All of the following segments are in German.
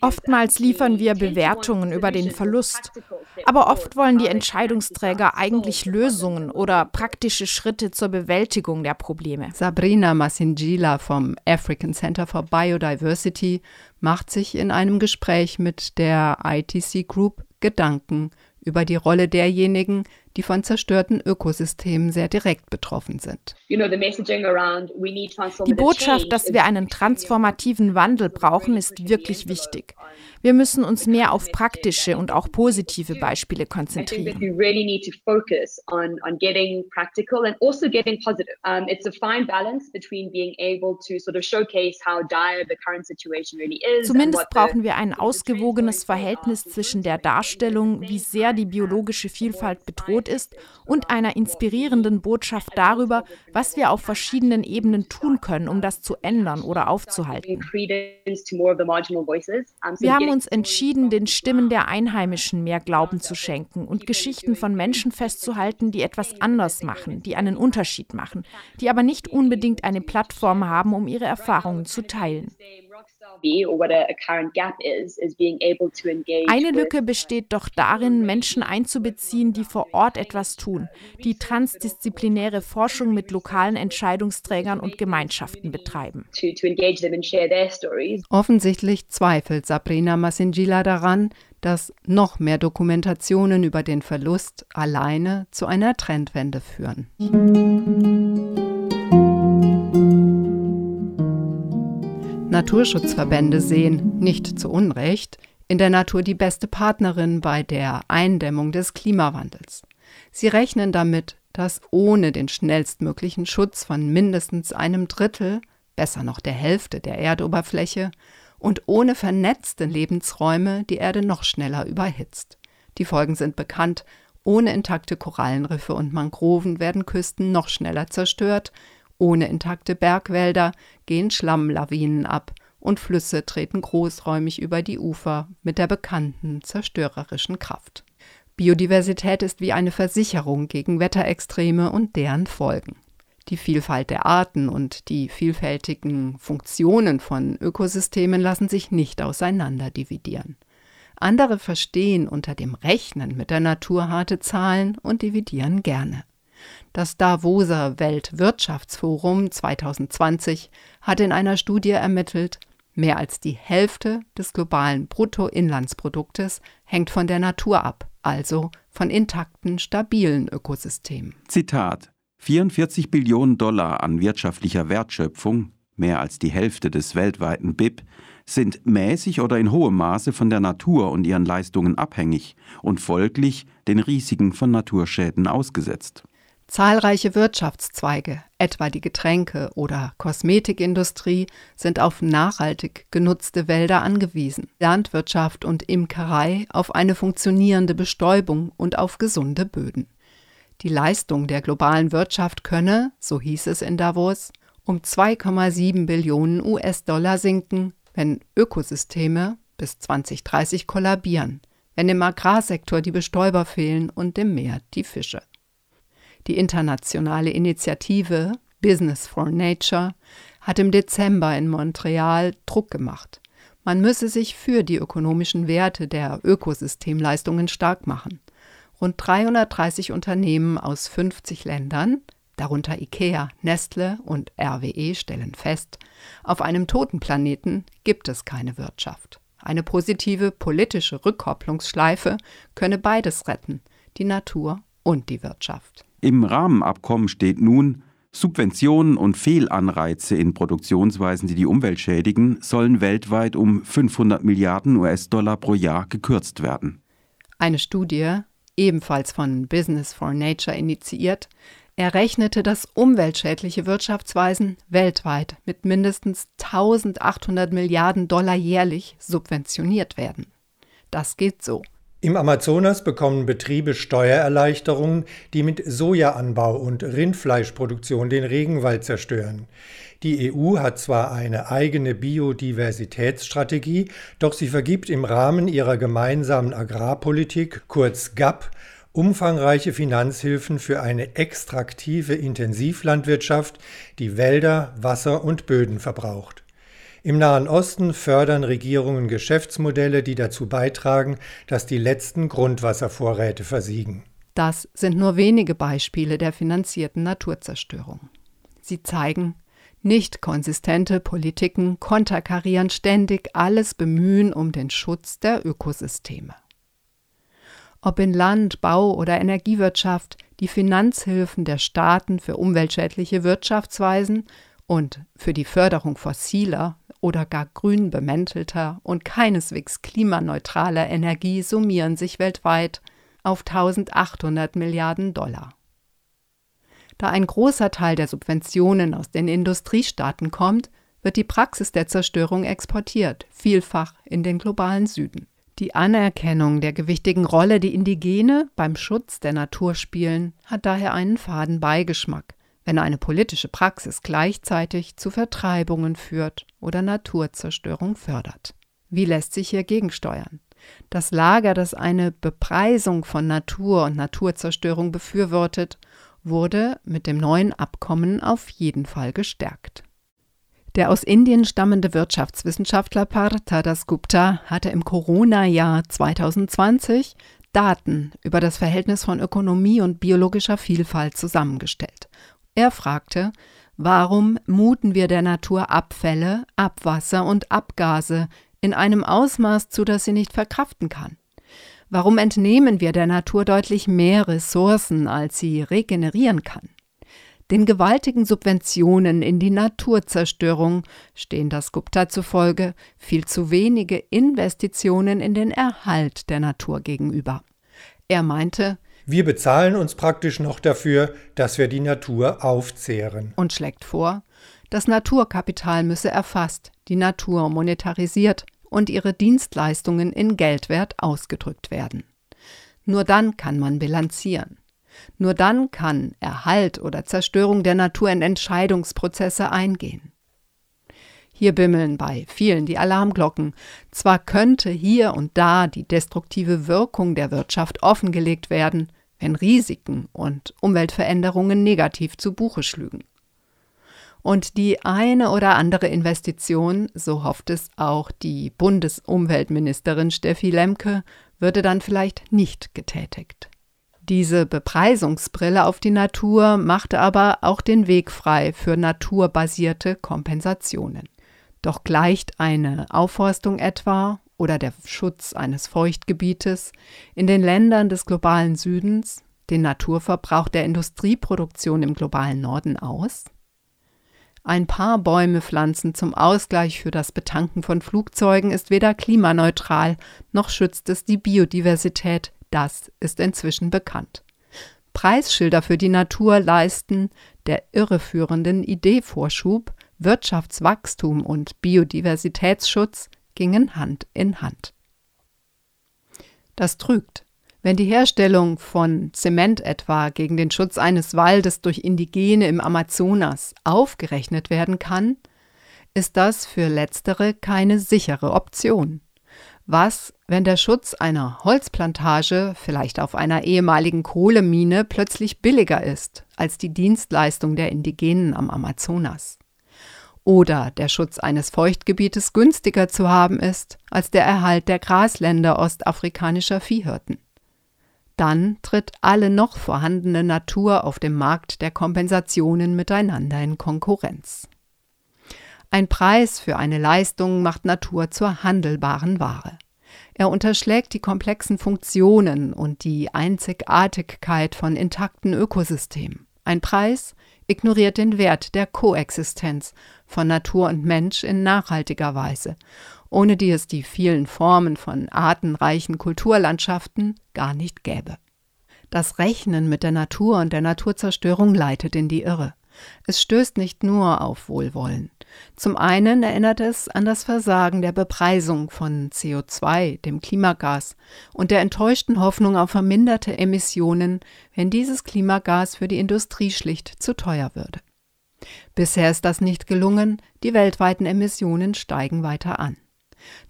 Oftmals liefern wir Bewertungen über den Verlust, aber oft wollen die Entscheidungsträger eigentlich Lösungen oder praktische Schritte zur Bewältigung der Probleme. Sabrina Masingila vom African Center for Biodiversity macht sich in einem Gespräch mit der ITC Group Gedanken über die Rolle derjenigen, die von zerstörten Ökosystemen sehr direkt betroffen sind. Die Botschaft, dass wir einen transformativen Wandel brauchen, ist wirklich wichtig. Wir müssen uns mehr auf praktische und auch positive Beispiele konzentrieren. Zumindest brauchen wir ein ausgewogenes Verhältnis zwischen der Darstellung, wie sehr die biologische Vielfalt bedroht ist, und einer inspirierenden Botschaft darüber, was wir auf verschiedenen Ebenen tun können, um das zu ändern oder aufzuhalten. Wir haben uns entschieden, den Stimmen der Einheimischen mehr Glauben zu schenken und Geschichten von Menschen festzuhalten, die etwas anders machen, die einen Unterschied machen, die aber nicht unbedingt eine Plattform haben, um ihre Erfahrungen zu teilen. Eine Lücke besteht doch darin, Menschen einzubeziehen, die vor Ort etwas tun, die transdisziplinäre Forschung mit lokalen Entscheidungsträgern und Gemeinschaften betreiben. Offensichtlich zweifelt Sabrina Masingila daran, dass noch mehr Dokumentationen über den Verlust alleine zu einer Trendwende führen. Naturschutzverbände sehen, nicht zu Unrecht, in der Natur die beste Partnerin bei der Eindämmung des Klimawandels. Sie rechnen damit, dass ohne den schnellstmöglichen Schutz von mindestens einem Drittel, besser noch der Hälfte der Erdoberfläche, und ohne vernetzte Lebensräume die Erde noch schneller überhitzt. Die Folgen sind bekannt. Ohne intakte Korallenriffe und Mangroven werden Küsten noch schneller zerstört ohne intakte Bergwälder gehen Schlammlawinen ab und Flüsse treten großräumig über die Ufer mit der bekannten zerstörerischen Kraft. Biodiversität ist wie eine Versicherung gegen Wetterextreme und deren Folgen. Die Vielfalt der Arten und die vielfältigen Funktionen von Ökosystemen lassen sich nicht auseinander dividieren. Andere verstehen unter dem Rechnen mit der Natur harte Zahlen und dividieren gerne. Das Davoser Weltwirtschaftsforum 2020 hat in einer Studie ermittelt, mehr als die Hälfte des globalen Bruttoinlandsproduktes hängt von der Natur ab, also von intakten, stabilen Ökosystemen. Zitat 44 Billionen Dollar an wirtschaftlicher Wertschöpfung, mehr als die Hälfte des weltweiten BIP, sind mäßig oder in hohem Maße von der Natur und ihren Leistungen abhängig und folglich den Risiken von Naturschäden ausgesetzt. Zahlreiche Wirtschaftszweige, etwa die Getränke- oder Kosmetikindustrie, sind auf nachhaltig genutzte Wälder angewiesen, Landwirtschaft und Imkerei auf eine funktionierende Bestäubung und auf gesunde Böden. Die Leistung der globalen Wirtschaft könne, so hieß es in Davos, um 2,7 Billionen US-Dollar sinken, wenn Ökosysteme bis 2030 kollabieren, wenn im Agrarsektor die Bestäuber fehlen und im Meer die Fische. Die internationale Initiative Business for Nature hat im Dezember in Montreal Druck gemacht. Man müsse sich für die ökonomischen Werte der Ökosystemleistungen stark machen. Rund 330 Unternehmen aus 50 Ländern, darunter IKEA, Nestle und RWE, stellen fest, auf einem toten Planeten gibt es keine Wirtschaft. Eine positive politische Rückkopplungsschleife könne beides retten, die Natur und die Wirtschaft. Im Rahmenabkommen steht nun, Subventionen und Fehlanreize in Produktionsweisen, die die Umwelt schädigen, sollen weltweit um 500 Milliarden US-Dollar pro Jahr gekürzt werden. Eine Studie, ebenfalls von Business for Nature initiiert, errechnete, dass umweltschädliche Wirtschaftsweisen weltweit mit mindestens 1800 Milliarden Dollar jährlich subventioniert werden. Das geht so. Im Amazonas bekommen Betriebe Steuererleichterungen, die mit Sojaanbau und Rindfleischproduktion den Regenwald zerstören. Die EU hat zwar eine eigene Biodiversitätsstrategie, doch sie vergibt im Rahmen ihrer gemeinsamen Agrarpolitik, kurz GAP, umfangreiche Finanzhilfen für eine extraktive Intensivlandwirtschaft, die Wälder, Wasser und Böden verbraucht. Im Nahen Osten fördern Regierungen Geschäftsmodelle, die dazu beitragen, dass die letzten Grundwasservorräte versiegen. Das sind nur wenige Beispiele der finanzierten Naturzerstörung. Sie zeigen, nicht konsistente Politiken konterkarieren ständig alles Bemühen um den Schutz der Ökosysteme. Ob in Land, Bau oder Energiewirtschaft, die Finanzhilfen der Staaten für umweltschädliche Wirtschaftsweisen und für die Förderung fossiler oder gar grün bemäntelter und keineswegs klimaneutraler Energie summieren sich weltweit auf 1800 Milliarden Dollar. Da ein großer Teil der Subventionen aus den Industriestaaten kommt, wird die Praxis der Zerstörung exportiert, vielfach in den globalen Süden. Die Anerkennung der gewichtigen Rolle, die Indigene beim Schutz der Natur spielen, hat daher einen faden Beigeschmack, wenn eine politische Praxis gleichzeitig zu Vertreibungen führt oder Naturzerstörung fördert. Wie lässt sich hier gegensteuern? Das Lager, das eine Bepreisung von Natur und Naturzerstörung befürwortet, wurde mit dem neuen Abkommen auf jeden Fall gestärkt. Der aus Indien stammende Wirtschaftswissenschaftler Partha Dasgupta hatte im Corona-Jahr 2020 Daten über das Verhältnis von Ökonomie und biologischer Vielfalt zusammengestellt er fragte, warum muten wir der Natur Abfälle, Abwasser und Abgase in einem Ausmaß zu, das sie nicht verkraften kann? Warum entnehmen wir der Natur deutlich mehr Ressourcen, als sie regenerieren kann? Den gewaltigen Subventionen in die Naturzerstörung stehen das Gupta zufolge viel zu wenige Investitionen in den Erhalt der Natur gegenüber. Er meinte, wir bezahlen uns praktisch noch dafür, dass wir die Natur aufzehren. Und schlägt vor, das Naturkapital müsse erfasst, die Natur monetarisiert und ihre Dienstleistungen in Geldwert ausgedrückt werden. Nur dann kann man bilanzieren. Nur dann kann Erhalt oder Zerstörung der Natur in Entscheidungsprozesse eingehen. Hier bimmeln bei vielen die Alarmglocken. Zwar könnte hier und da die destruktive Wirkung der Wirtschaft offengelegt werden, wenn Risiken und Umweltveränderungen negativ zu Buche schlügen. Und die eine oder andere Investition, so hofft es auch die Bundesumweltministerin Steffi Lemke, würde dann vielleicht nicht getätigt. Diese Bepreisungsbrille auf die Natur machte aber auch den Weg frei für naturbasierte Kompensationen. Doch gleicht eine Aufforstung etwa oder der Schutz eines Feuchtgebietes in den Ländern des globalen Südens den Naturverbrauch der Industrieproduktion im globalen Norden aus? Ein paar Bäume pflanzen zum Ausgleich für das Betanken von Flugzeugen ist weder klimaneutral noch schützt es die Biodiversität, das ist inzwischen bekannt. Preisschilder für die Natur leisten der irreführenden Idee Vorschub, Wirtschaftswachstum und Biodiversitätsschutz gingen Hand in Hand. Das trügt. Wenn die Herstellung von Zement etwa gegen den Schutz eines Waldes durch Indigene im Amazonas aufgerechnet werden kann, ist das für letztere keine sichere Option. Was, wenn der Schutz einer Holzplantage, vielleicht auf einer ehemaligen Kohlemine, plötzlich billiger ist als die Dienstleistung der Indigenen am Amazonas? Oder der Schutz eines Feuchtgebietes günstiger zu haben ist als der Erhalt der Grasländer ostafrikanischer Viehhirten? Dann tritt alle noch vorhandene Natur auf dem Markt der Kompensationen miteinander in Konkurrenz. Ein Preis für eine Leistung macht Natur zur handelbaren Ware. Er unterschlägt die komplexen Funktionen und die Einzigartigkeit von intakten Ökosystemen. Ein Preis ignoriert den Wert der Koexistenz von Natur und Mensch in nachhaltiger Weise, ohne die es die vielen Formen von artenreichen Kulturlandschaften gar nicht gäbe. Das Rechnen mit der Natur und der Naturzerstörung leitet in die Irre. Es stößt nicht nur auf Wohlwollen. Zum einen erinnert es an das Versagen der Bepreisung von CO2, dem Klimagas, und der enttäuschten Hoffnung auf verminderte Emissionen, wenn dieses Klimagas für die Industrie schlicht zu teuer würde. Bisher ist das nicht gelungen, die weltweiten Emissionen steigen weiter an.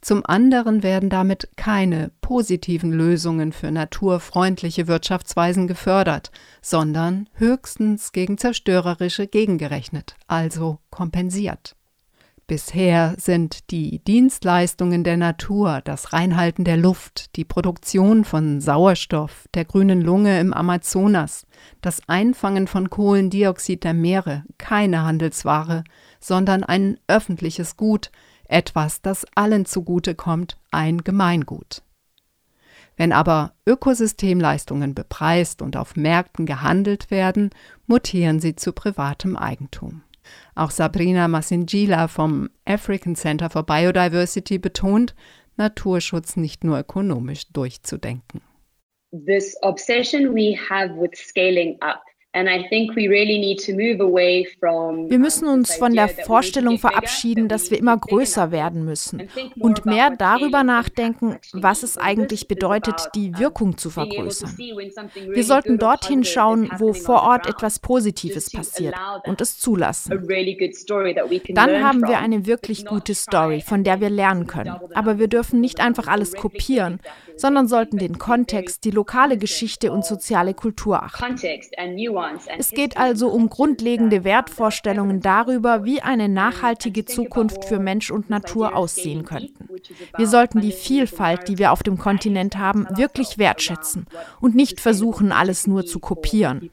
Zum anderen werden damit keine positiven Lösungen für naturfreundliche Wirtschaftsweisen gefördert, sondern höchstens gegen zerstörerische gegengerechnet, also kompensiert. Bisher sind die Dienstleistungen der Natur, das Reinhalten der Luft, die Produktion von Sauerstoff, der grünen Lunge im Amazonas, das Einfangen von Kohlendioxid der Meere keine Handelsware, sondern ein öffentliches Gut, etwas, das allen zugute kommt, ein Gemeingut. Wenn aber Ökosystemleistungen bepreist und auf Märkten gehandelt werden, mutieren sie zu privatem Eigentum. Auch Sabrina Masingila vom African Center for Biodiversity betont, Naturschutz nicht nur ökonomisch durchzudenken. This obsession we have with scaling up wir müssen uns von der Vorstellung verabschieden, dass wir immer größer werden müssen und mehr darüber nachdenken, was es eigentlich bedeutet, die Wirkung zu vergrößern. Wir sollten dorthin schauen, wo vor Ort etwas Positives passiert und es zulassen. Dann haben wir eine wirklich gute Story, von der wir lernen können. Aber wir dürfen nicht einfach alles kopieren, sondern sollten den Kontext, die lokale Geschichte und soziale Kultur achten. Es geht also um grundlegende Wertvorstellungen darüber, wie eine nachhaltige Zukunft für Mensch und Natur aussehen könnten. Wir sollten die Vielfalt, die wir auf dem Kontinent haben, wirklich wertschätzen und nicht versuchen, alles nur zu kopieren.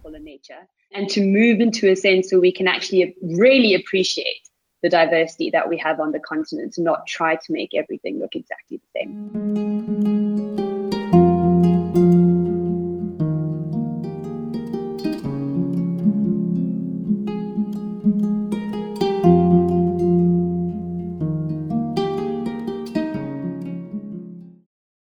And to move into a sense so we can actually really appreciate the diversity that we have on the continent not try to make everything look exactly the same.